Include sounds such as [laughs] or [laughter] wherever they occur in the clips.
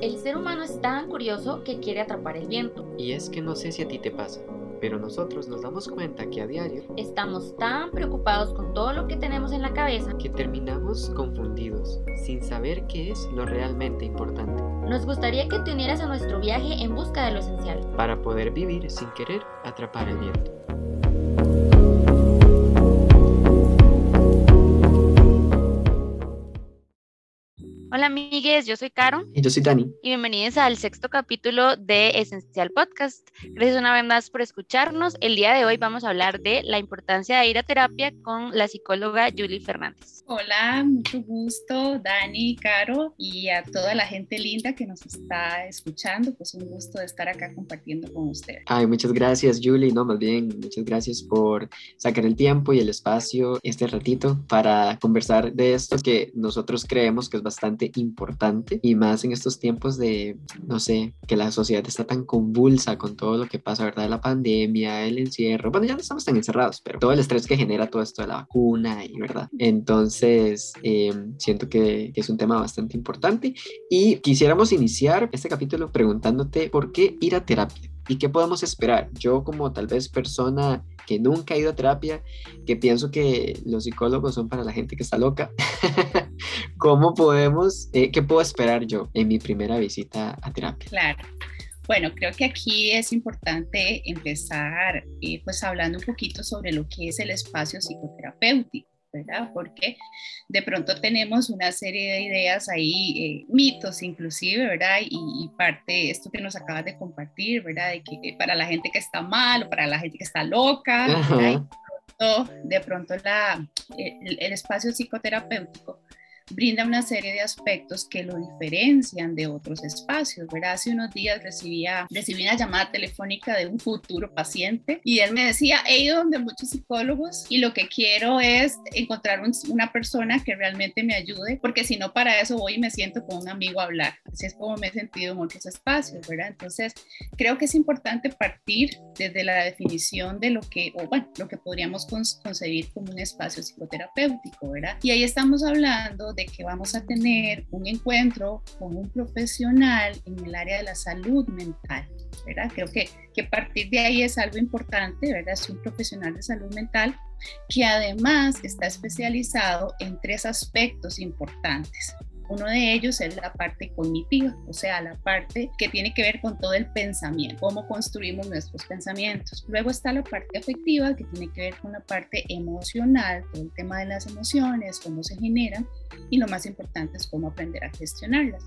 El ser humano es tan curioso que quiere atrapar el viento. Y es que no sé si a ti te pasa, pero nosotros nos damos cuenta que a diario Estamos tan preocupados con todo lo que tenemos en la cabeza que terminamos confundidos, sin saber qué es lo realmente importante, Nos gustaría que te unieras a nuestro viaje en busca de lo esencial. para poder vivir sin querer atrapar el viento. Hola amigues, yo soy Caro Y yo soy Dani. y bienvenidos al sexto capítulo de Esencial Podcast. Gracias una vez más por escucharnos. El día de hoy vamos a hablar de la importancia de ir a terapia con la psicóloga Julie Fernández. Hola, mucho gusto, Dani, Caro, y a toda la gente linda que nos está escuchando. Pues un gusto de estar acá compartiendo con ustedes. Ay, muchas gracias, Julie. No, más bien, muchas gracias por sacar el tiempo y el espacio este ratito para conversar de esto que nosotros creemos que es bastante importante y más en estos tiempos de, no sé, que la sociedad está tan convulsa con todo lo que pasa, ¿verdad? La pandemia, el encierro. Bueno, ya no estamos tan encerrados, pero todo el estrés que genera todo esto de la vacuna y, ¿verdad? Entonces, eh, siento que, que es un tema bastante importante y quisiéramos iniciar este capítulo preguntándote por qué ir a terapia. ¿Y qué podemos esperar? Yo como tal vez persona que nunca ha ido a terapia, que pienso que los psicólogos son para la gente que está loca, [laughs] ¿cómo podemos, eh, qué puedo esperar yo en mi primera visita a terapia? Claro. Bueno, creo que aquí es importante empezar eh, pues hablando un poquito sobre lo que es el espacio psicoterapéutico. ¿verdad? Porque de pronto tenemos una serie de ideas ahí, eh, mitos inclusive, ¿verdad? Y, y, parte, esto que nos acabas de compartir, ¿verdad? De que para la gente que está mal o para la gente que está loca, ¿verdad? Y de pronto, de pronto la, el, el espacio psicoterapéutico brinda una serie de aspectos que lo diferencian de otros espacios, ¿verdad? Hace unos días recibía, recibí una llamada telefónica de un futuro paciente y él me decía, he ido donde muchos psicólogos y lo que quiero es encontrar un, una persona que realmente me ayude, porque si no para eso voy y me siento con un amigo a hablar. Así es como me he sentido en otros espacios, ¿verdad? Entonces, creo que es importante partir desde la definición de lo que, o bueno, lo que podríamos concebir como un espacio psicoterapéutico, ¿verdad? Y ahí estamos hablando de que vamos a tener un encuentro con un profesional en el área de la salud mental, ¿verdad? Creo que, que partir de ahí es algo importante, ¿verdad? Es un profesional de salud mental que además está especializado en tres aspectos importantes. Uno de ellos es la parte cognitiva, o sea, la parte que tiene que ver con todo el pensamiento, cómo construimos nuestros pensamientos. Luego está la parte afectiva, que tiene que ver con la parte emocional, todo el tema de las emociones, cómo se generan, y lo más importante es cómo aprender a gestionarlas.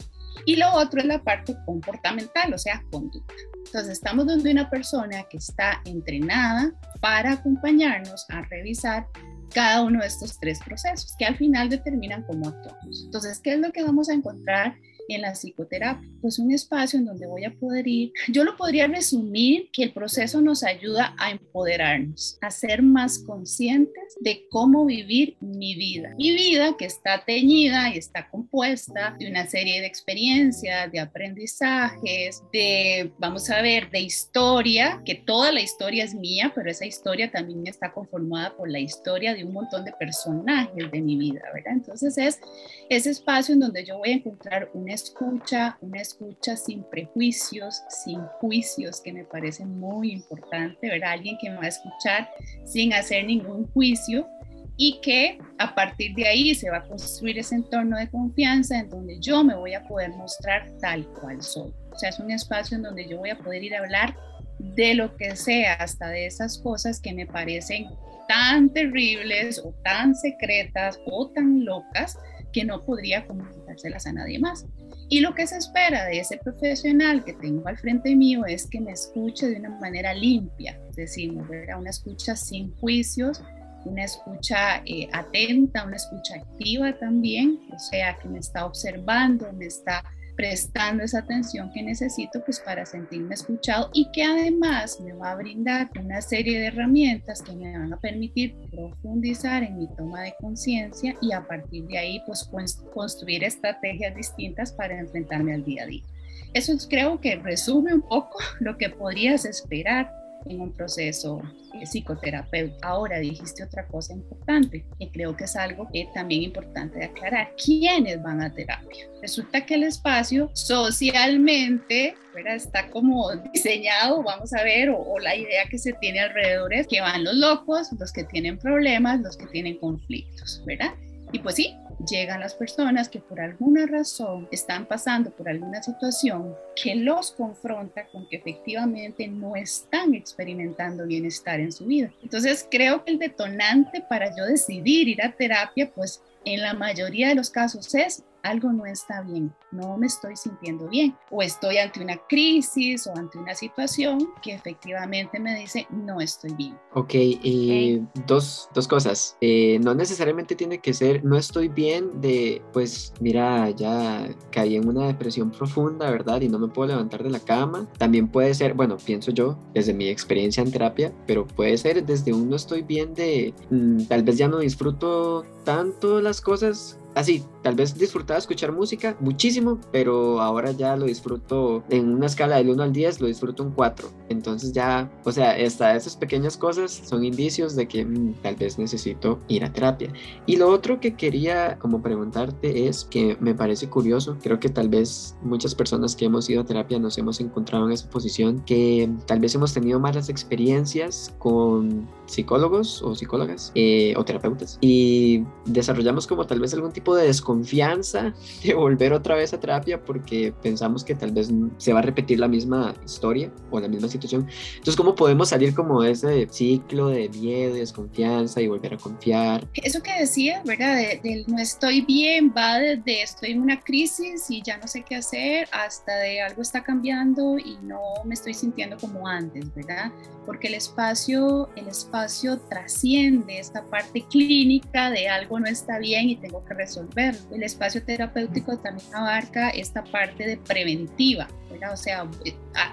Y lo otro es la parte comportamental, o sea, conducta. Entonces, estamos donde una persona que está entrenada para acompañarnos a revisar cada uno de estos tres procesos que al final determinan cómo actuamos. Entonces, ¿qué es lo que vamos a encontrar en la psicoterapia? Pues un espacio en donde voy a poder ir. Yo lo podría resumir que el proceso nos ayuda a empoderarnos, a ser más conscientes de cómo vivir mi vida. Mi vida que está teñida y está compuesta de una serie de experiencias, de aprendizajes, de, vamos a ver, de historia, que toda la historia es mía, pero esa historia también está conformada por la historia de un montón de personajes de mi vida, ¿verdad? Entonces es ese espacio en donde yo voy a encontrar una escucha, una escucha sin prejuicios, sin juicios, que me parece muy importante, ¿verdad? Alguien que me va a escuchar sin hacer ningún juicio y que a partir de ahí se va a construir ese entorno de confianza en donde yo me voy a poder mostrar tal cual soy. O sea, es un espacio en donde yo voy a poder ir a hablar de lo que sea, hasta de esas cosas que me parecen tan terribles o tan secretas o tan locas que no podría comunicárselas a nadie más. Y lo que se espera de ese profesional que tengo al frente mío es que me escuche de una manera limpia, decimos, ¿verdad? una escucha sin juicios, una escucha eh, atenta, una escucha activa también, o sea, que me está observando, me está prestando esa atención que necesito pues para sentirme escuchado y que además me va a brindar una serie de herramientas que me van a permitir profundizar en mi toma de conciencia y a partir de ahí pues construir estrategias distintas para enfrentarme al día a día. Eso creo que resume un poco [laughs] lo que podrías esperar en un proceso eh, psicoterapéutico. Ahora dijiste otra cosa importante, que creo que es algo que también importante de aclarar. ¿Quiénes van a terapia? Resulta que el espacio socialmente está como diseñado, vamos a ver, o, o la idea que se tiene alrededor es que van los locos, los que tienen problemas, los que tienen conflictos, ¿verdad? Y pues sí, llegan las personas que por alguna razón están pasando por alguna situación que los confronta con que efectivamente no están experimentando bienestar en su vida. Entonces creo que el detonante para yo decidir ir a terapia, pues en la mayoría de los casos es algo no está bien, no me estoy sintiendo bien o estoy ante una crisis o ante una situación que efectivamente me dice no estoy bien. Ok, y Dos, dos, cosas. Eh, no necesariamente tiene que ser no estoy bien de pues mira ya caí en una depresión profunda, ¿verdad? Y no me puedo levantar de la cama. También puede ser, bueno, pienso yo desde mi experiencia en terapia, pero puede ser desde un no estoy bien de mm, tal vez ya no disfruto tanto las cosas así, tal vez disfrutaba escuchar música muchísimo, pero ahora ya lo disfruto en una escala del 1 al 10, lo disfruto un 4. Entonces ya, o sea, hasta esas pequeñas cosas son indicios de que mm, tal vez necesito ir a terapia. Y lo otro que quería como preguntarte es que me parece curioso, creo que tal vez muchas personas que hemos ido a terapia nos hemos encontrado en esa posición, que tal vez hemos tenido malas experiencias con psicólogos o psicólogas eh, o terapeutas y desarrollamos como tal vez algún tipo de desconfianza [laughs] de volver otra vez a terapia porque pensamos que tal vez se va a repetir la misma historia o la misma situación. Entonces, ¿cómo podemos salir como de ese ciclo de miedo, desconfianza y volver a confiar? Eso que decía, ¿verdad? Del no estoy bien, va desde estoy en una crisis y ya no sé qué hacer, hasta de algo está cambiando y no me estoy sintiendo como antes, ¿verdad? Porque el espacio, el espacio trasciende esta parte clínica de algo no está bien y tengo que resolver. El espacio terapéutico también abarca esta parte de preventiva, o sea,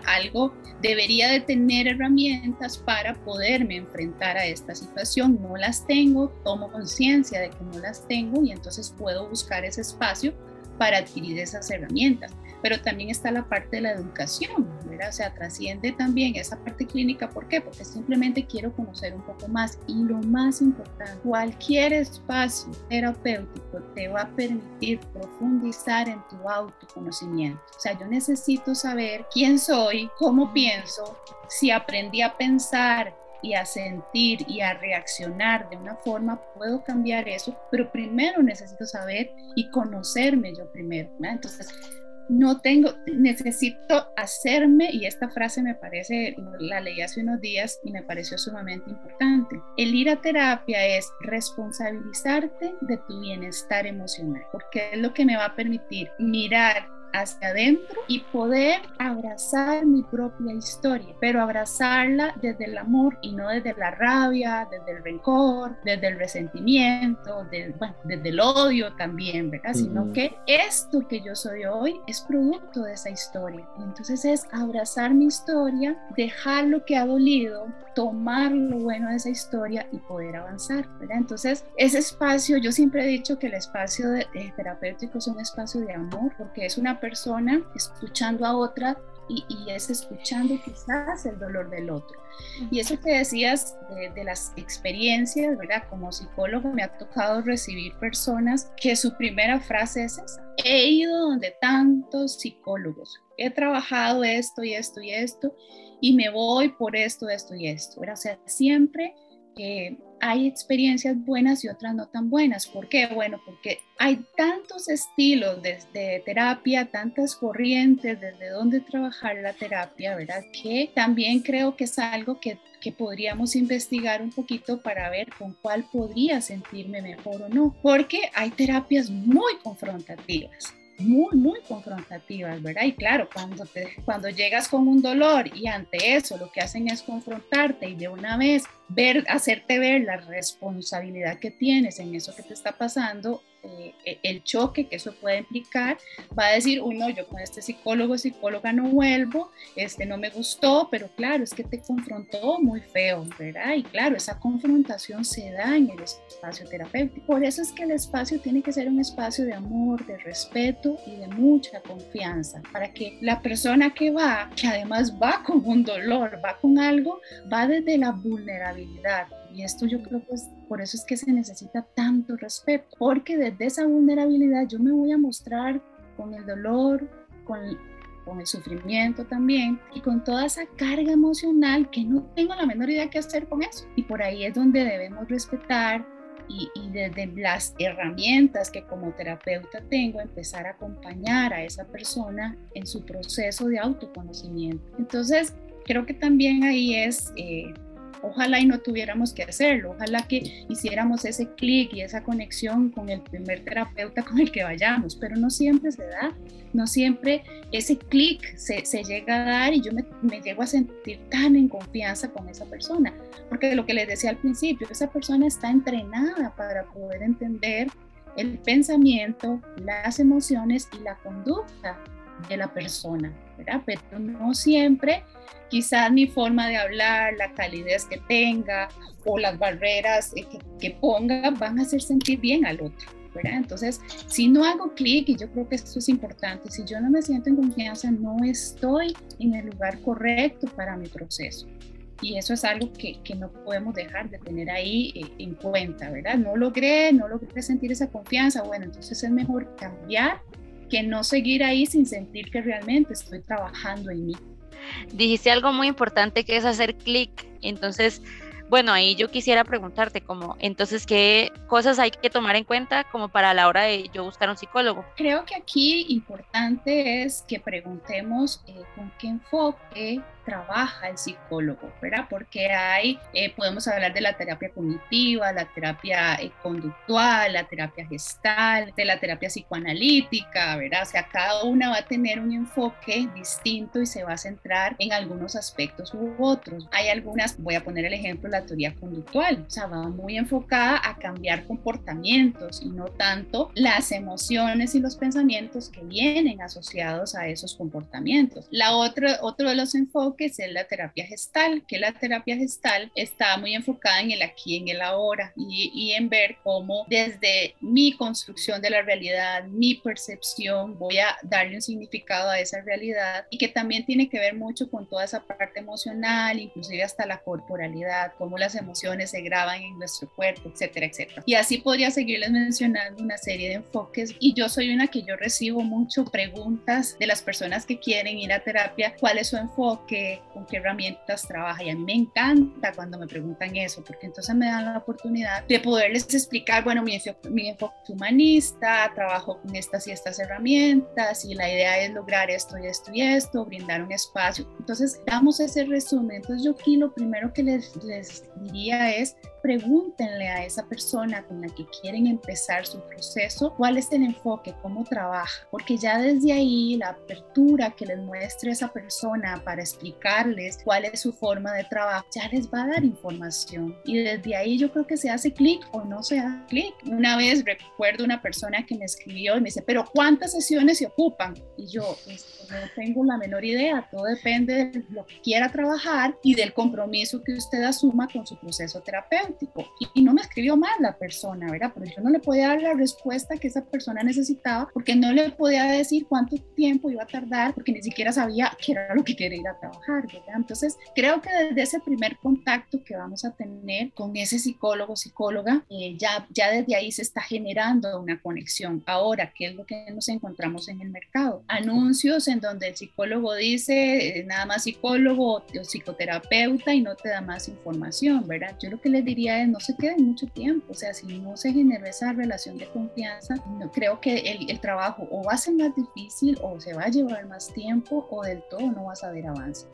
algo debería de tener herramientas para poderme enfrentar a esta situación. No las tengo, tomo conciencia de que no las tengo y entonces puedo buscar ese espacio para adquirir esas herramientas pero también está la parte de la educación, ¿verdad? O sea, trasciende también esa parte clínica. ¿Por qué? Porque simplemente quiero conocer un poco más. Y lo más importante, cualquier espacio terapéutico te va a permitir profundizar en tu autoconocimiento. O sea, yo necesito saber quién soy, cómo pienso, si aprendí a pensar y a sentir y a reaccionar de una forma, puedo cambiar eso, pero primero necesito saber y conocerme yo primero. ¿no? Entonces, no tengo, necesito hacerme, y esta frase me parece, la leí hace unos días y me pareció sumamente importante. El ir a terapia es responsabilizarte de tu bienestar emocional, porque es lo que me va a permitir mirar hacia adentro y poder abrazar mi propia historia, pero abrazarla desde el amor y no desde la rabia, desde el rencor, desde el resentimiento, desde el odio también, ¿verdad? Sino que esto que yo soy hoy es producto de esa historia. entonces es abrazar mi historia, dejar lo que ha dolido, tomar lo bueno de esa historia y poder avanzar, ¿verdad? Entonces, ese espacio, yo siempre he dicho que el espacio de, terapéutico es un espacio de amor, porque es una persona escuchando a otra y, es escuchando quizás el dolor del otro. Y eso que decías de, de, las experiencias, ¿verdad? Como psicólogo me ha tocado recibir personas que su primera frase es esa. He ido donde tantos psicólogos, he trabajado esto y esto y esto, y me voy por esto, esto y esto. O sea, siempre eh, hay experiencias buenas y otras no tan buenas. ¿Por qué? Bueno, porque hay tantos estilos desde terapia, tantas corrientes, desde dónde trabajar la terapia, ¿verdad? Que también creo que es algo que, que podríamos investigar un poquito para ver con cuál podría sentirme mejor o no. Porque hay terapias muy confrontativas muy, muy confrontativas, ¿verdad? Y claro, cuando, te, cuando llegas con un dolor y ante eso lo que hacen es confrontarte y de una vez ver, hacerte ver la responsabilidad que tienes en eso que te está pasando, eh, e, el choque que eso puede implicar, va a decir, uno, yo con este psicólogo, psicóloga no vuelvo, este no me gustó, pero claro, es que te confrontó muy feo, ¿verdad? Y claro, esa confrontación se da en el espacio terapéutico. Por eso es que el espacio tiene que ser un espacio de amor, de respeto y de mucha confianza, para que la persona que va, que además va con un dolor, va con algo, va desde la vulnerabilidad y esto yo creo que es, por eso es que se necesita tanto respeto, porque desde esa vulnerabilidad yo me voy a mostrar con el dolor, con, con el sufrimiento también y con toda esa carga emocional que no tengo la menor idea qué hacer con eso. Y por ahí es donde debemos respetar y, y, desde las herramientas que como terapeuta tengo, empezar a acompañar a esa persona en su proceso de autoconocimiento. Entonces, creo que también ahí es eh, Ojalá y no tuviéramos que hacerlo, ojalá que hiciéramos ese clic y esa conexión con el primer terapeuta con el que vayamos, pero no siempre se da, no siempre ese clic se, llega a dar y yo me, me llego a sentir tan en confianza con esa persona, porque lo que les decía al principio, esa persona está entrenada para poder entender el pensamiento, las emociones y la conducta de la persona, ¿verdad? Pero no siempre quizás mi forma de hablar, la calidez que tenga o las barreras eh, que, ponga van a hacer sentir bien al otro. ¿verdad? Entonces, si no hago clic, y yo creo que esto es importante, si yo no me siento en confianza, no estoy en el lugar correcto para mi proceso. Y eso es algo que, que no podemos dejar de tener ahí eh, en cuenta, ¿verdad? No logré, no logré sentir esa confianza, bueno, entonces es mejor cambiar que no seguir ahí sin sentir que realmente estoy trabajando en mí dijiste algo muy importante que es hacer clic. Entonces, bueno, ahí yo quisiera preguntarte como, entonces, ¿qué cosas hay que tomar en cuenta como para la hora de yo buscar un psicólogo? Creo que aquí importante es que preguntemos eh, con qué enfoque trabaja el psicólogo, ¿verdad? Porque hay, eh, podemos hablar de la terapia cognitiva, la terapia eh, conductual, la terapia gestal, de la terapia psicoanalítica, ¿verdad? O sea, cada una va a tener un enfoque distinto y se va a centrar en algunos aspectos u otros. Hay algunas, voy a poner el ejemplo, la teoría conductual, o sea, va muy enfocada a cambiar comportamientos y no tanto las emociones y los pensamientos que vienen asociados a esos comportamientos. La otra, otro de los enfoques que es la terapia gestal, que la terapia gestal está muy enfocada en el aquí, en el ahora y, y en ver cómo desde mi construcción de la realidad, mi percepción, voy a darle un significado a esa realidad y que también tiene que ver mucho con toda esa parte emocional, inclusive hasta la corporalidad, cómo las emociones se graban en nuestro cuerpo, etcétera, etcétera. Y así podría seguirles mencionando una serie de enfoques y yo soy una que yo recibo mucho preguntas de las personas que quieren ir a terapia, cuál es su enfoque, con qué herramientas trabaja. Y a mí me encanta cuando me preguntan eso, porque entonces me dan la oportunidad de poderles explicar, bueno, mi, mi enfoque humanista, trabajo con estas y estas herramientas y la idea es lograr esto y esto y esto, brindar un espacio. Entonces, damos ese resumen. Entonces, yo aquí lo primero que les, les diría es, pregúntenle a esa persona con la que quieren empezar su proceso cuál es el enfoque, cómo trabaja, porque ya desde ahí la apertura que les muestre esa persona para explicarles cuál es su forma de trabajo, ya les va a dar información y desde ahí yo creo que se hace clic o no se hace clic. Una vez recuerdo una persona que me escribió y me dice, pero ¿cuántas sesiones se ocupan? Y yo pues, no tengo la menor idea, todo depende de lo que quiera trabajar y del compromiso que usted asuma con su proceso terapéutico. Y, no me escribió mal la persona, ¿verdad? Pero yo no le podía dar la respuesta que esa persona necesitaba porque no le podía decir cuánto tiempo iba a tardar porque ni siquiera sabía qué era lo que quería ir a trabajar, ¿verdad? Entonces, creo que desde ese primer contacto que vamos a tener con ese psicólogo, psicóloga, eh, ya, ya desde ahí se está generando una conexión. Ahora, ¿qué es lo que nos encontramos en el mercado? Anuncios en donde el psicólogo dice eh, nada más psicólogo o psicoterapeuta y no te da más información, ¿verdad? Yo lo que les diría no se queden mucho tiempo, o sea, si no se generó esa relación de confianza, no, creo que el, el, trabajo o va a ser más difícil o se va a llevar más tiempo o del todo no vas a ver avance.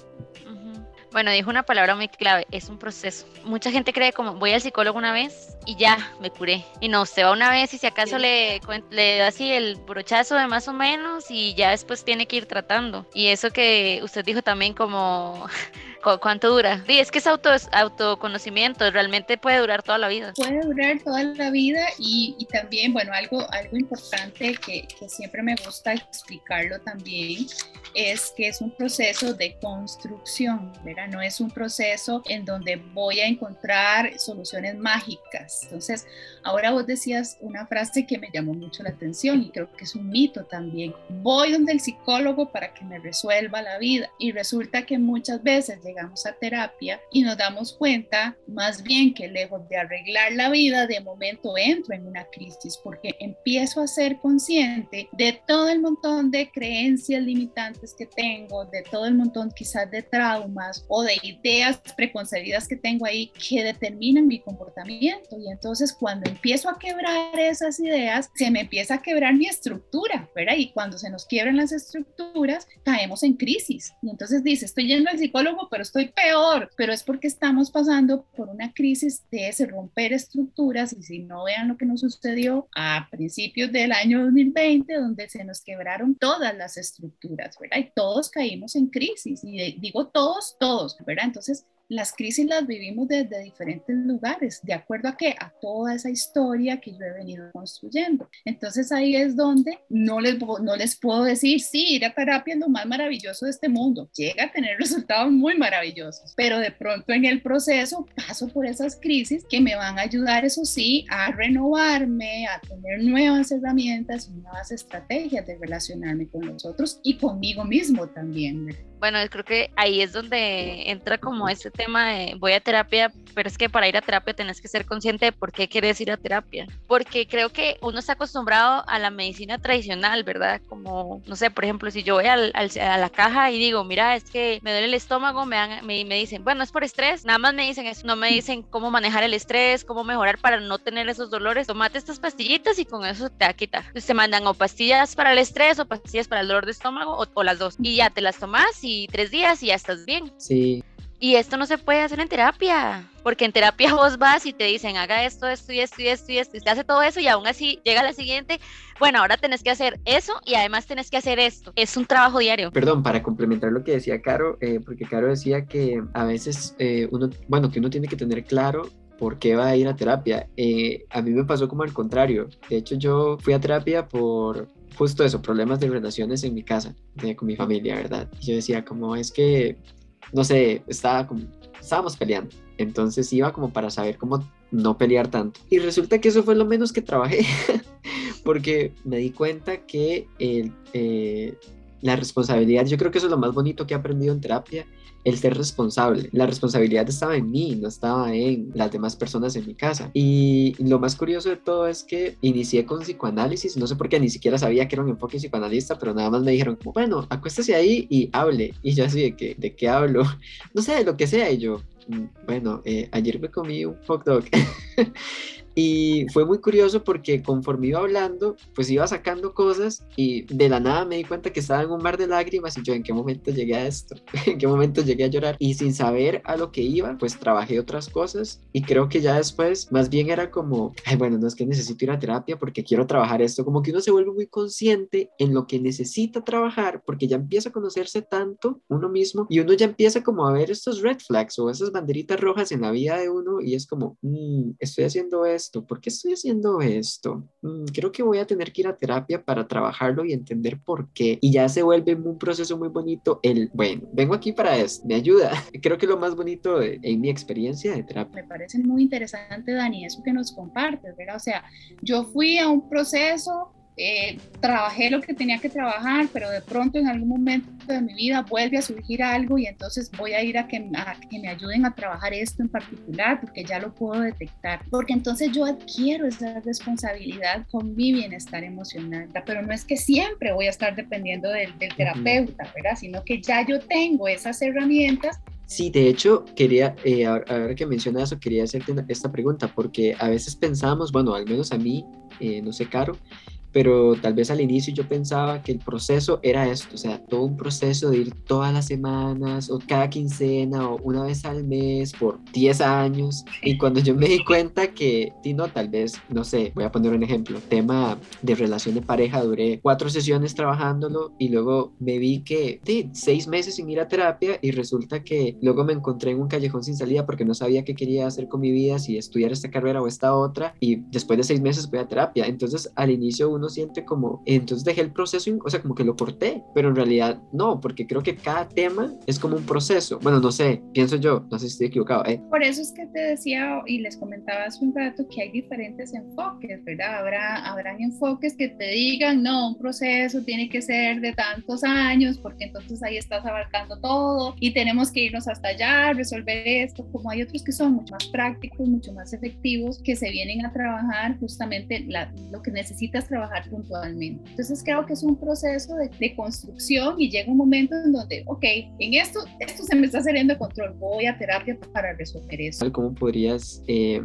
Bueno, dijo una palabra muy clave, es un proceso. Mucha gente cree como voy al psicólogo una vez y ya me curé. Y no, usted va una vez y si acaso le, le da así el brochazo de más o menos y ya después tiene que ir tratando. Y eso que usted dijo también como [laughs] ¿Cuánto dura? Sí, es que es auto, autoconocimiento, realmente puede durar toda la vida. Puede durar toda la vida y, y también, bueno, algo, algo importante que, que, siempre me gusta explicarlo también es que es un proceso de construcción, ¿verdad? No es un proceso en donde voy a encontrar soluciones mágicas. Entonces, ahora vos decías una frase que me llamó mucho la atención y creo que es un mito también. Voy donde el psicólogo para que me resuelva la vida y resulta que muchas veces llegamos a terapia y nos damos cuenta más bien que lejos de arreglar la vida, de momento entro en una crisis porque empiezo a ser consciente de todo el montón de creencias limitantes que tengo, de todo el montón quizás de traumas o de ideas preconcebidas que tengo ahí que determinan mi comportamiento. Y entonces cuando empiezo a quebrar esas ideas, se me empieza a quebrar mi estructura, ¿verdad? Y cuando se nos quiebran las estructuras, caemos en crisis. Y entonces dice, estoy yendo al psicólogo, pero estoy peor, pero es porque estamos pasando por una crisis de ese romper estructuras y si no vean lo que nos sucedió a principios del año 2020, donde se nos quebraron todas las estructuras, ¿verdad? Y todos caímos en crisis, y digo todos, todos, ¿verdad? Entonces, las crisis las vivimos desde diferentes lugares, de acuerdo a qué? A toda esa historia que yo he venido construyendo. Entonces ahí es donde no les, no les puedo decir, sí, ir a terapia es lo más maravilloso de este mundo. Llega a tener resultados muy maravillosos, pero de pronto en el proceso paso por esas crisis que me van a ayudar, eso sí, a renovarme, a tener nuevas herramientas nuevas estrategias de relacionarme con los otros y conmigo mismo también. Bueno, creo que ahí es donde entra como ese tema de voy a terapia, pero es que para ir a terapia tenés que ser consciente de por qué quieres ir a terapia. Porque creo que uno está acostumbrado a la medicina tradicional, ¿verdad? Como, no sé, por ejemplo, si yo voy al, a la caja y digo, mira, es que me duele el estómago, me, dan, me, me, dicen, bueno, es por estrés, nada más me dicen eso, no me dicen cómo manejar el estrés, cómo mejorar para no tener esos dolores. Tomate estas pastillitas y con eso te va a quitar. Entonces te mandan o pastillas para el estrés o pastillas para el dolor de estómago o, o las dos. Y ya te las tomas y tres días y ya estás bien. Sí. Y esto no se puede hacer en terapia, porque en terapia vos vas y te dicen, haga esto, esto y esto y esto y esto, y te hace todo eso y aún así llega la siguiente, bueno, ahora tenés que hacer eso y además tenés que hacer esto. Es un trabajo diario. Perdón, para complementar lo que decía Caro, eh, porque Caro decía que a veces eh, uno, bueno, que uno tiene que tener claro por qué va a ir a terapia. Eh, a mí me pasó como al contrario. De hecho, yo fui a terapia por justo eso, problemas de relaciones en mi casa, con mi familia, ¿verdad? Yo decía, como es que, no sé, estaba como, estábamos peleando. Entonces iba como para saber cómo no pelear tanto. Y resulta que eso fue lo menos que trabajé, [laughs] porque me di cuenta que el, eh, la responsabilidad, yo creo que eso es lo más bonito que he aprendido en terapia, el ser responsable. La responsabilidad estaba en mí, no estaba en las demás personas en mi casa. Y lo más curioso de todo es que inicié con psicoanálisis, no sé por qué, ni siquiera sabía que era un enfoque psicoanalista, pero nada más me dijeron como, bueno, acuéstese ahí y hable. Y yo así de que, ¿de qué hablo? [laughs] No sé, de lo que sea. Y yo, mm, bueno, eh, ayer me comí un hot dog. [laughs] Y fue muy curioso porque conforme iba hablando, pues iba sacando cosas y de la nada me di cuenta que estaba en un mar de lágrimas y yo en qué momento llegué a esto, [laughs] en qué momento llegué a llorar. Y sin saber a lo que iba, pues trabajé otras cosas y creo que ya después más bien era como, ay, bueno, no es que necesito ir a terapia porque quiero trabajar esto, como que uno se vuelve muy consciente en lo que necesita trabajar porque ya empieza a conocerse tanto uno mismo y uno ya empieza como a ver estos red flags o esas banderitas rojas en la vida de uno y es como, mm, estoy haciendo esto esto? ¿Por qué estoy haciendo esto? Mm, creo que voy a tener que ir a terapia para trabajarlo y entender por qué. Y ya se vuelve un proceso muy bonito el, bueno, vengo aquí para esto, me ayuda. [laughs] Creo que lo más bonito en mi experiencia de terapia. Me parece muy interesante, Dani, eso que nos compartes, ¿verdad? O sea, yo fui a un proceso eh, trabajé lo que tenía que trabajar, pero de pronto en algún momento de mi vida vuelve a surgir algo y entonces voy a ir a que, que me ayuden a trabajar esto en particular porque ya lo puedo detectar, porque entonces yo adquiero esa responsabilidad con mi bienestar emocional, pero no es que siempre voy a estar dependiendo del, terapeuta, ¿verdad? Sino que ya yo tengo esas herramientas. Sí, de hecho, quería, eh, ahora que mencionas eso, quería hacerte esta pregunta, porque a veces pensamos, bueno, al menos a mí, eh, no sé, Caro, pero tal vez al inicio yo pensaba que el proceso era esto, o sea, todo un proceso de ir todas las semanas o cada quincena o una vez al mes por 10 años. Y cuando yo me di cuenta que, Tino, tal vez, no sé, voy a poner un ejemplo, tema de relación de pareja, duré cuatro sesiones trabajándolo y luego me vi que, sí, seis meses sin ir a terapia y resulta que luego me encontré en un callejón sin salida porque no sabía qué quería hacer con mi vida, si estudiar esta carrera o esta otra. Y después de seis meses voy a terapia. Entonces al inicio uno siente como, entonces dejé el proceso, o sea, como que lo corté, pero en realidad no, porque creo que cada tema es como un proceso. Bueno, no sé, pienso yo, no sé si estoy equivocado. ¿eh? Por eso es que te decía y les comentaba hace un rato que hay diferentes enfoques, ¿verdad? Habrá, habrán enfoques que te digan, no, un proceso tiene que ser de tantos años, porque entonces ahí estás abarcando todo y tenemos que irnos hasta allá, resolver esto, como hay otros que son mucho más prácticos, mucho más efectivos, que se vienen a trabajar justamente lo que necesitas trabajar puntualmente. Entonces creo que es un proceso de, de, construcción y llega un momento en donde, ok, en esto, esto se me está saliendo de control, voy a terapia para resolver eso. ¿Cómo podrías eh,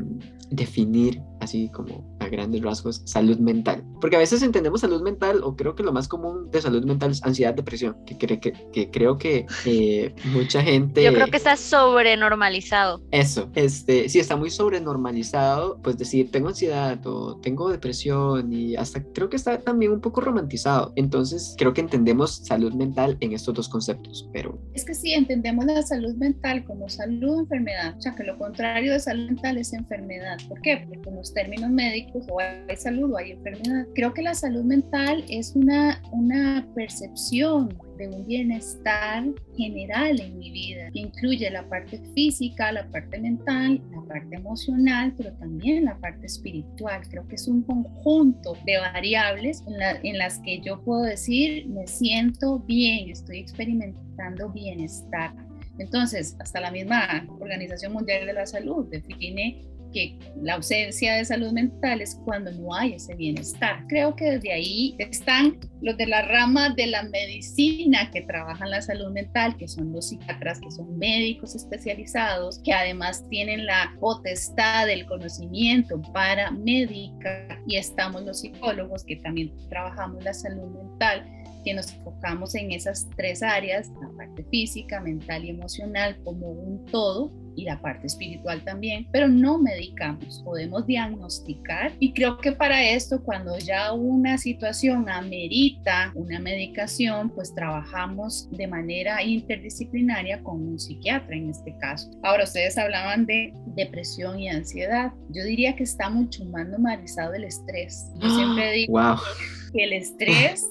definir así como a grandes rasgos salud mental? Porque a veces entendemos salud mental o creo que lo más común de salud mental es ansiedad, depresión, que, que, que, creo que eh, [laughs] mucha gente... Yo creo que está sobrenormalizado. Eso, este, sí, está muy sobrenormalizado, pues decir, tengo ansiedad o tengo depresión y hasta creo que está también un poco romantizado. Entonces, creo que entendemos salud mental en estos dos conceptos, pero... Es que sí, entendemos la salud mental como salud o enfermedad, o sea, que lo contrario de salud mental es enfermedad. ¿Por qué? Porque en los términos médicos o hay salud o hay enfermedad. Creo que la salud mental es una, una percepción de un bienestar general en mi vida, que incluye la parte física, la parte mental, la parte emocional, pero también la parte espiritual. Creo que es un conjunto de variables en, en las que yo puedo decir, me siento bien, estoy experimentando bienestar. Entonces, hasta la misma Organización Mundial de la Salud define que la ausencia de salud mental es cuando no hay ese bienestar. Creo que desde ahí están los de la rama de la medicina que trabajan la salud mental, que son los psiquiatras, que son médicos especializados, que además tienen la potestad del conocimiento para médica y estamos los psicólogos que también trabajamos la salud mental que nos enfocamos en esas tres áreas, la parte física, mental y emocional como un todo y la parte espiritual también, pero no medicamos, podemos diagnosticar y creo que para esto cuando ya una situación amerita una medicación, pues trabajamos de manera interdisciplinaria con un psiquiatra en este caso. Ahora ustedes hablaban de depresión y ansiedad, yo diría que está mucho más normalizado el estrés. Yo siempre [gasps] digo que el estrés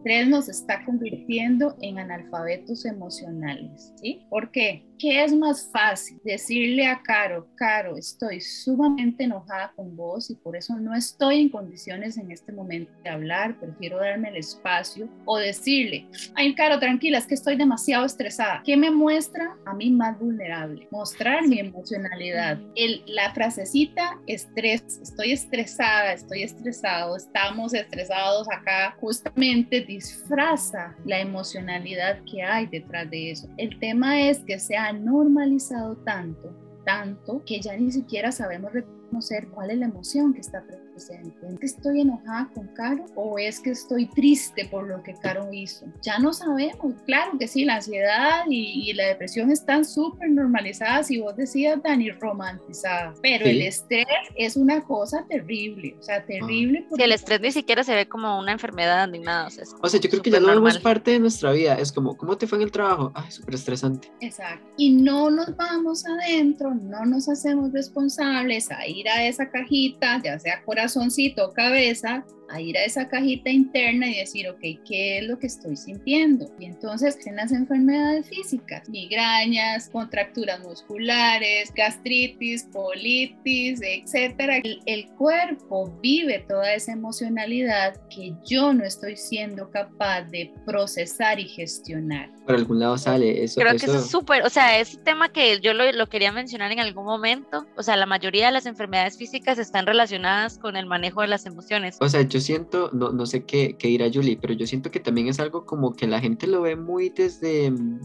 estrés nos está convirtiendo en analfabetos emocionales, ¿sí? ¿Por qué? ¿Qué es más fácil? Decirle a Caro, Caro, estoy sumamente enojada con vos y por eso no estoy en condiciones en este momento de hablar, prefiero darme el espacio, o decirle, ay, Caro, tranquila, es que estoy demasiado estresada. ¿Qué me muestra a mí más vulnerable? Mostrar mi emocionalidad. El, la frasecita estrés, estoy estresada, estoy estresado, estamos estresados acá, justamente disfraza la emocionalidad que hay detrás de eso. El tema es que se normalizado tanto, tanto, que ya ni siquiera sabemos reconocer cuál es la emoción que está presente ¿Es que estoy enojada con Caro o es que estoy triste por lo que Caro hizo? Ya no sabemos. Claro que sí, la ansiedad y, la depresión están súper normalizadas y vos decías, Dani, romantizadas. Pero el estrés es una cosa terrible, o sea, ah. terrible. Porque... el estrés ni siquiera se ve como una enfermedad ni nada. O sea, yo creo que ya no vemos parte de nuestra vida. Es como, ¿cómo te fue en el trabajo? Ay, súper estresante. Exacto. Y no nos vamos adentro, no nos hacemos responsables a ir a esa cajita, ya sea corazón corazoncito, cabeza, a ir a esa cajita interna y decir, ok, ¿qué es lo que estoy sintiendo? Y entonces en las enfermedades físicas, migrañas, contracturas musculares, gastritis, colitis, etcétera. El, el cuerpo vive toda esa emocionalidad que yo no estoy siendo capaz de procesar y gestionar. Por algún lado sale eso. Creo que eso es súper, o sea, ese tema que yo lo, lo quería mencionar en algún momento, o sea, la mayoría de las enfermedades físicas están relacionadas con el manejo de las emociones. O sea, yo siento, no, no sé qué, qué dirá Julie, pero yo siento que también es algo como que la gente lo ve muy desde mm,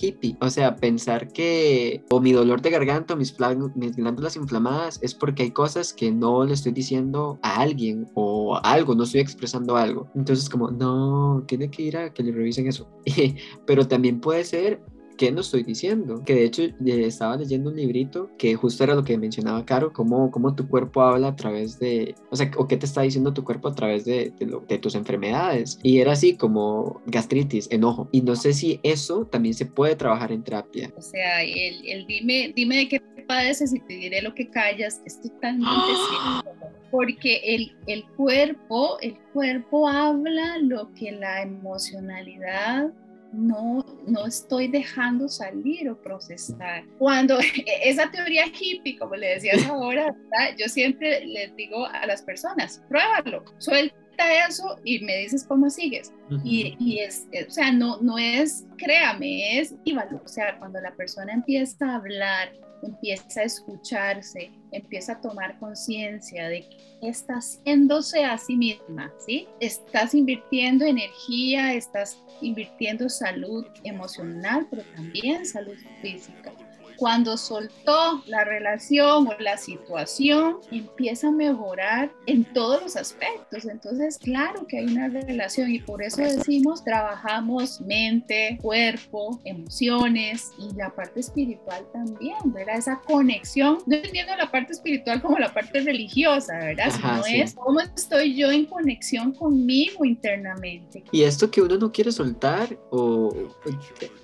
hippie. O sea, pensar que o mi dolor de garganta o mis, mis glándulas inflamadas es porque hay cosas que no le estoy diciendo a alguien o algo, no estoy expresando algo. Entonces como, no, tiene que ir a que le revisen eso. [laughs] pero también puede ser ¿qué no estoy diciendo? Que de hecho eh, estaba leyendo un librito que justo era lo que mencionaba Caro, cómo, cómo tu cuerpo habla a través de, o sea, o qué te está diciendo tu cuerpo a través de, de, tus enfermedades. Y era así como gastritis, enojo. Y no sé si eso también se puede trabajar en terapia. O sea, el, el dime, dime de qué padeces y te diré lo que callas es totalmente cierto porque el, el, cuerpo, el cuerpo habla lo que la emocionalidad no, no estoy dejando salir o procesar. Cuando [laughs] esa teoría hippie, como le decías [laughs] ahora, yo siempre les digo a las personas, pruébalo, suelta eso y me dices cómo sigues. y, y, es, o sea, no, no es, créame, es ívalo. O sea, cuando la persona empieza a hablar, empieza a escucharse, empieza a tomar conciencia de que está haciéndose a sí misma, ¿sí? Estás invirtiendo energía, estás invirtiendo salud emocional, pero también salud física. Cuando soltó la relación o la situación, empieza a mejorar en todos los aspectos. Entonces, claro que hay una relación y por eso decimos, trabajamos mente, cuerpo, emociones y la parte espiritual también, ¿verdad? Esa conexión, no entendiendo la parte espiritual como la parte religiosa, ¿verdad? Sino es cómo estoy yo en conexión conmigo internamente. Y esto que uno no quiere soltar, o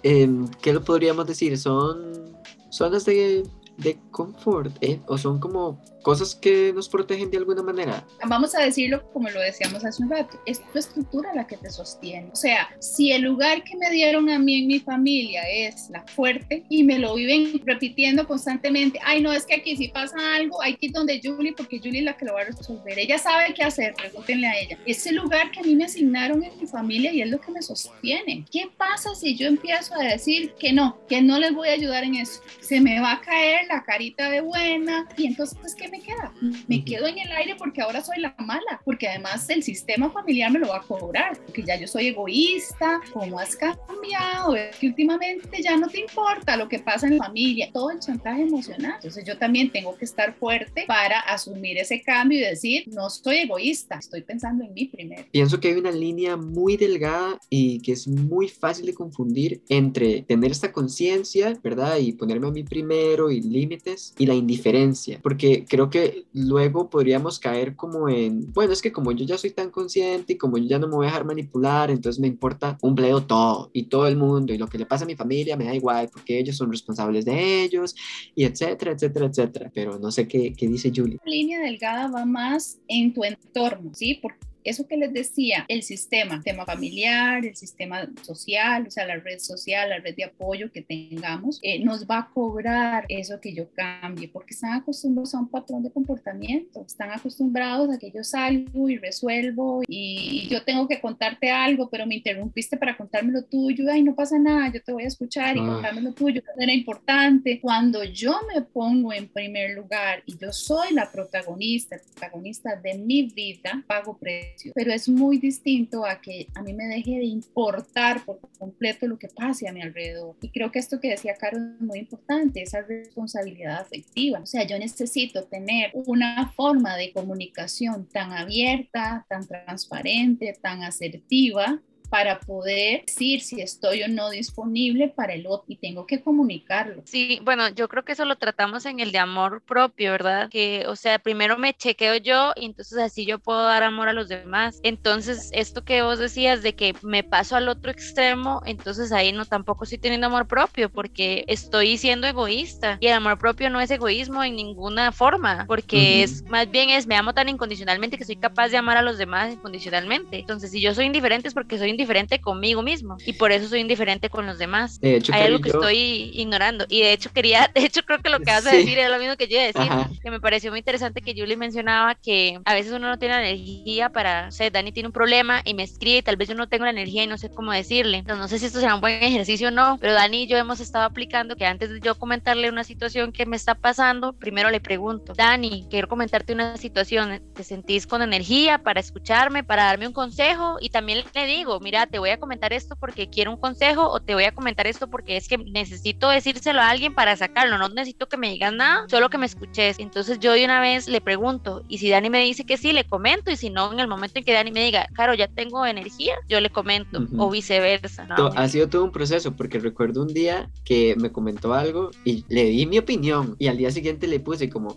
eh, ¿qué lo podríamos decir? Son zonas de, de confort, ¿eh? O son como cosas que nos protegen de alguna manera. Vamos a decirlo como lo decíamos hace un rato, es tu estructura la que te sostiene. O sea, si el lugar que me dieron a mí en mi familia es la fuerte y me lo viven repitiendo constantemente, ay no, es que aquí si pasa algo, hay que ir donde Julie porque Julie es la que lo va a resolver. Ella sabe qué hacer, pregúntenle a ella. Ese lugar que a mí me asignaron en mi familia y es lo que me sostiene. ¿Qué pasa si yo empiezo a decir que no, que no les voy a ayudar en eso? Se me va a caer la carita de buena y entonces, ¿qué me queda? Me quedo en el aire porque ahora soy la mala, porque además el sistema familiar me lo va a cobrar, porque ya yo soy egoísta, ¿cómo has cambiado? Es que últimamente ya no te importa lo que pasa en la familia, todo el chantaje emocional. Entonces yo también tengo que estar fuerte para asumir ese cambio y decir, no soy egoísta, estoy pensando en mí primero. Pienso que hay una línea muy delgada y que es muy fácil de confundir entre tener esta conciencia, ¿verdad? Y ponerme a mí primero y límites y la indiferencia, porque creo que luego podríamos caer como en, bueno, es que como yo ya soy tan consciente y como yo ya no me voy a dejar manipular, entonces me importa un pleo todo y todo el mundo y lo que le pasa a mi familia me da igual porque ellos son responsables de ellos y etcétera, etcétera, etcétera. Pero no sé qué, qué dice Julie. La línea delgada va más en tu entorno, ¿sí? Porque eso que les decía, el sistema, el tema familiar, el sistema social, o sea, la red social, la red de apoyo que tengamos, eh, nos va a cobrar eso que yo cambie, porque están acostumbrados a un patrón de comportamiento, están acostumbrados a que yo salgo y resuelvo y yo tengo que contarte algo, pero me interrumpiste para contarme lo tuyo, ay, no pasa nada, yo te voy a escuchar y ah. contarme lo tuyo, era importante. Cuando yo me pongo en primer lugar y yo soy la protagonista, el protagonista de mi vida, pago precio pero es muy distinto a que a mí me deje de importar por completo lo que pase a mi alrededor. Y creo que esto que decía Caro es muy importante, esa responsabilidad afectiva. O sea, yo necesito tener una forma de comunicación tan abierta, tan transparente, tan asertiva, para poder decir si estoy o no disponible para el otro y tengo que comunicarlo. Sí, bueno, yo creo que eso lo tratamos en el de amor propio, ¿verdad? Que, o sea, primero me chequeo yo y entonces así yo puedo dar amor a los demás. Entonces, esto que vos decías de que me paso al otro extremo, entonces ahí no tampoco estoy teniendo amor propio porque estoy siendo egoísta y el amor propio no es egoísmo en ninguna forma, porque es más bien es me amo tan incondicionalmente que soy capaz de amar a los demás incondicionalmente. Entonces, si yo soy indiferente es porque soy indiferente indiferente conmigo mismo y por eso soy indiferente con los demás. De hecho, Hay algo que yo- estoy ignorando y de hecho quería, [laughs] de hecho creo que lo que vas a Sí. decir es lo mismo que yo iba a decir, Ajá. que me pareció muy interesante que Julie mencionaba que a veces uno no tiene la energía para, o sea, Dani tiene un problema y me escribe y tal vez yo no tengo la energía y no sé cómo decirle. Entonces no sé si esto será un buen ejercicio o no, pero Dani y yo hemos estado aplicando que antes de yo comentarle una situación que me está pasando, primero le pregunto, Dani, quiero comentarte una situación, ¿te sentís con energía para escucharme, para darme un consejo? Y también le digo, mira, te voy a comentar esto porque quiero un consejo o te voy a comentar esto porque es que necesito decírselo a alguien para sacarlo, no necesito que me digas nada, solo que me escuches. Entonces yo de una vez le pregunto y si Dani me dice que sí, le comento y si no, en el momento en que Dani me diga, Caro, ya tengo energía, yo le comento o viceversa. Ha sido todo un proceso, porque recuerdo un día que me comentó algo y le di mi opinión y al día siguiente le puse como,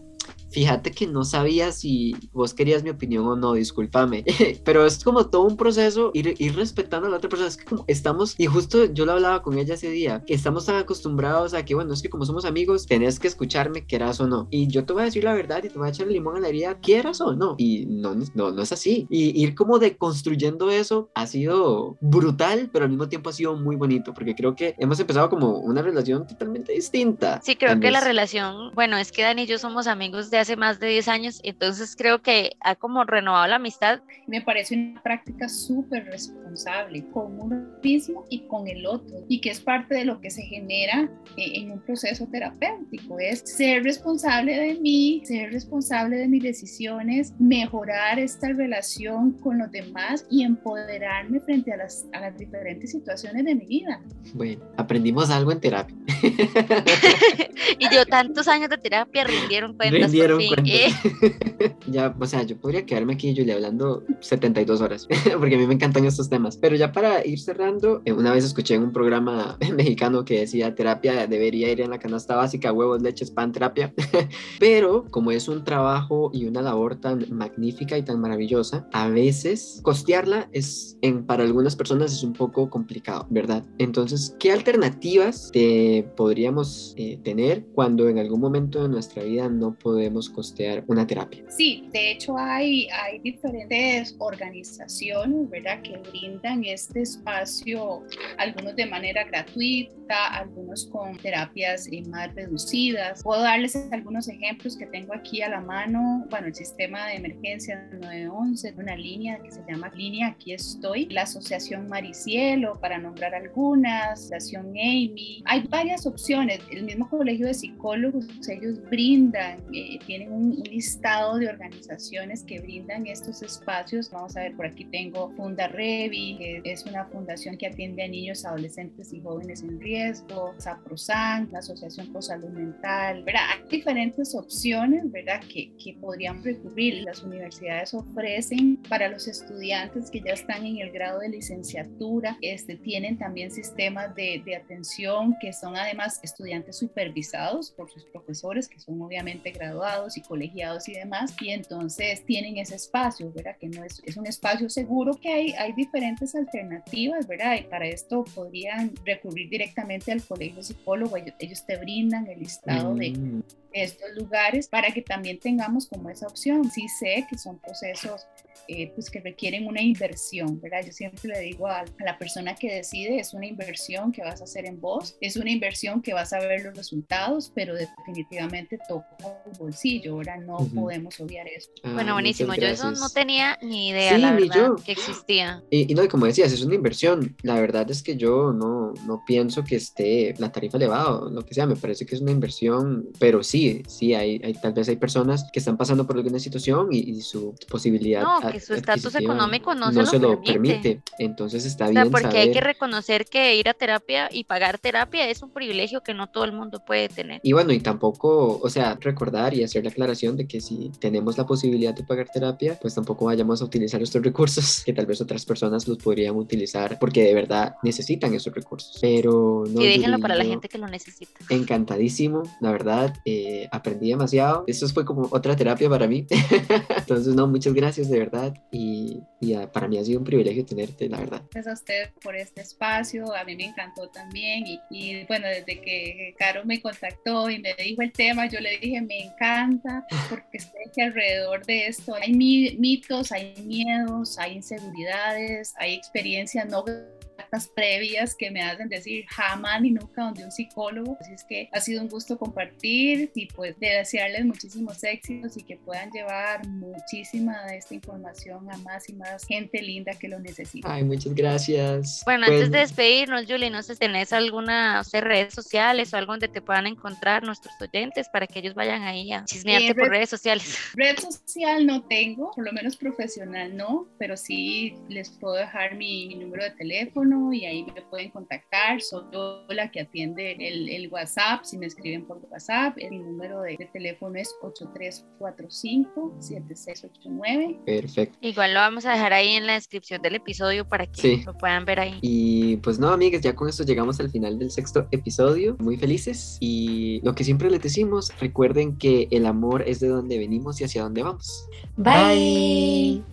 fíjate que no sabía si vos querías mi opinión o no, discúlpame. [laughs] Pero es como todo un proceso ir, ir respetando a la otra persona. Es que como estamos, y justo yo lo hablaba con ella ese día, que estamos tan acostumbrados a que, bueno, es que como somos amigos, tenés que escucharme, quieras o no. Y yo te voy a decir la verdad y te voy a echar el limón a la herida, quieras o no. Y no, no, no es así. Y ir como deconstruyendo eso ha sido brutal, pero al mismo tiempo ha sido muy bonito, porque creo que hemos empezado como una relación totalmente distinta. Sí, creo que la relación, bueno, es que Dani y yo somos amigos de hace más de 10 años, entonces creo que ha como renovado la amistad. Me parece una práctica súper responsable con uno mismo y con el otro y que es parte de lo que se genera eh, en un proceso terapéutico, es ser responsable de mí, ser responsable de mis decisiones, mejorar esta relación con los demás y empoderarme frente a las, a las diferentes situaciones de mi vida. Bueno, aprendimos algo en terapia. [laughs] Y yo tantos años de terapia rindieron cuentas. por Rindieron fin. cuentas. Eh, [laughs] ya, o sea, yo podría quedarme aquí, Julia, hablando 72 horas, [laughs] porque a mí me encantan estos temas. Pero ya para ir cerrando, eh, una vez escuché en un programa [laughs] mexicano que decía terapia debería ir en la canasta básica, huevos, leches, pan, terapia. Pero como es un trabajo y una labor tan magnífica y tan maravillosa, a veces costearla es, en, para algunas personas es un poco complicado, ¿verdad? Entonces, ¿qué alternativas te podríamos eh, tener cuando en algún momento de nuestra vida no podemos costear una terapia? Sí, de hecho hay, hay diferentes organizaciones, ¿verdad?, que brindan este espacio, algunos de manera gratuita, algunos con terapias eh, más reducidas. Puedo darles algunos ejemplos que tengo aquí a la mano. Bueno, el sistema de emergencia 911, una línea que se llama Línea Aquí Estoy, la Asociación Maricielo, para nombrar algunas, la Asociación Amy. Hay varias opciones. El mismo Colegio de Psicólogos, ellos brindan, eh, tienen un, listado de organizaciones que brindan estos espacios. Vamos a ver, por aquí tengo Funda Revi, que es una fundación que atiende a niños, adolescentes y jóvenes en riesgo, Saprosan, la Asociación por Salud Mental, ¿verdad? Hay diferentes opciones, ¿verdad? Que, que podrían recurrir. Las universidades ofrecen para los estudiantes que ya están en el grado de licenciatura, este, tienen también sistemas de, de atención que son además estudiantes supervisados por sus profesores, que son obviamente graduados y colegiados y demás, y entonces tienen ese espacio, ¿verdad? Que no es, es un espacio seguro que hay, hay diferentes alternativas, ¿verdad? Y para esto podrían recurrir directamente al colegio psicólogo, ellos, ellos te brindan el listado de Mm, estos lugares para que también tengamos como esa opción. Sí sé que son procesos eh, pues que requieren una inversión, ¿verdad? Yo siempre le digo a, a, la persona que decide, es una inversión que vas a hacer en vos, es una inversión que vas a ver los resultados, pero definitivamente toca el bolsillo, ¿verdad? No uh -huh. podemos obviar eso. Ah, bueno, buenísimo, yo eso no tenía ni idea, sí, la ni verdad, yo. que existía. Y, y, no, y como decías, es una inversión. La verdad es que yo no, no pienso que esté la tarifa elevada o lo que sea, me parece que es una inversión, pero sí, sí, hay, hay tal vez hay personas que están pasando por alguna situación y, y su posibilidad no, que su estatus económico no, no se, lo, lo permite. permite. Entonces está o sea, bien porque saber... hay que reconocer que ir a terapia y pagar terapia es un privilegio que no todo el mundo puede tener. Y bueno, y tampoco, o sea, recordar y hacer la aclaración de que si tenemos la posibilidad de pagar terapia, pues tampoco vayamos a utilizar estos recursos [laughs] que tal vez otras personas los podrían utilizar porque de verdad necesitan esos recursos. Pero no. y déjenlo para la gente que lo necesita. Encantadísimo, la verdad, eh, aprendí demasiado. Eso fue como otra terapia para mí. [laughs] Entonces, no, muchas gracias de verdad y, y para mí ha sido un privilegio tenerte, la verdad. Gracias a usted por este espacio, a mí me encantó también, y, y bueno, desde que Caro me contactó y me dijo el tema, yo le dije, me encanta, porque sé que alrededor de esto hay mitos, hay miedos, hay inseguridades, hay experiencias no previas que me hacen decir jamás ni nunca donde un psicólogo. Así es que ha sido un gusto compartir y pues de desearles muchísimos éxitos y que puedan llevar muchísima de esta información a más y más gente linda que lo necesita. Ay, muchas gracias. Bueno, antes de pues, despedirnos, Julie, no sé si tenés alguna o redes sociales o algo donde te puedan encontrar nuestros oyentes para que ellos vayan ahí a chismearte eh, por redes sociales. [laughs] Red social no tengo, por lo menos profesional no, pero sí les puedo dejar mi número de teléfono y ahí me pueden contactar. Soy yo la que atiende el, el WhatsApp. Si me escriben por WhatsApp, el número de, teléfono es 8345-7689. Perfecto. Igual lo vamos a dejar ahí en la descripción del episodio para que lo puedan ver ahí. Y pues no, amigas, ya con esto llegamos al final del sexto episodio. Muy felices. Y lo que siempre les decimos, recuerden que el amor es de donde venimos y hacia dónde vamos. Bye.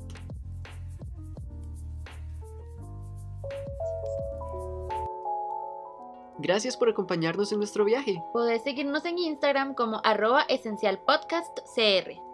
Gracias por acompañarnos en nuestro viaje. Podés seguirnos en Instagram como arroba esencialpodcastcr.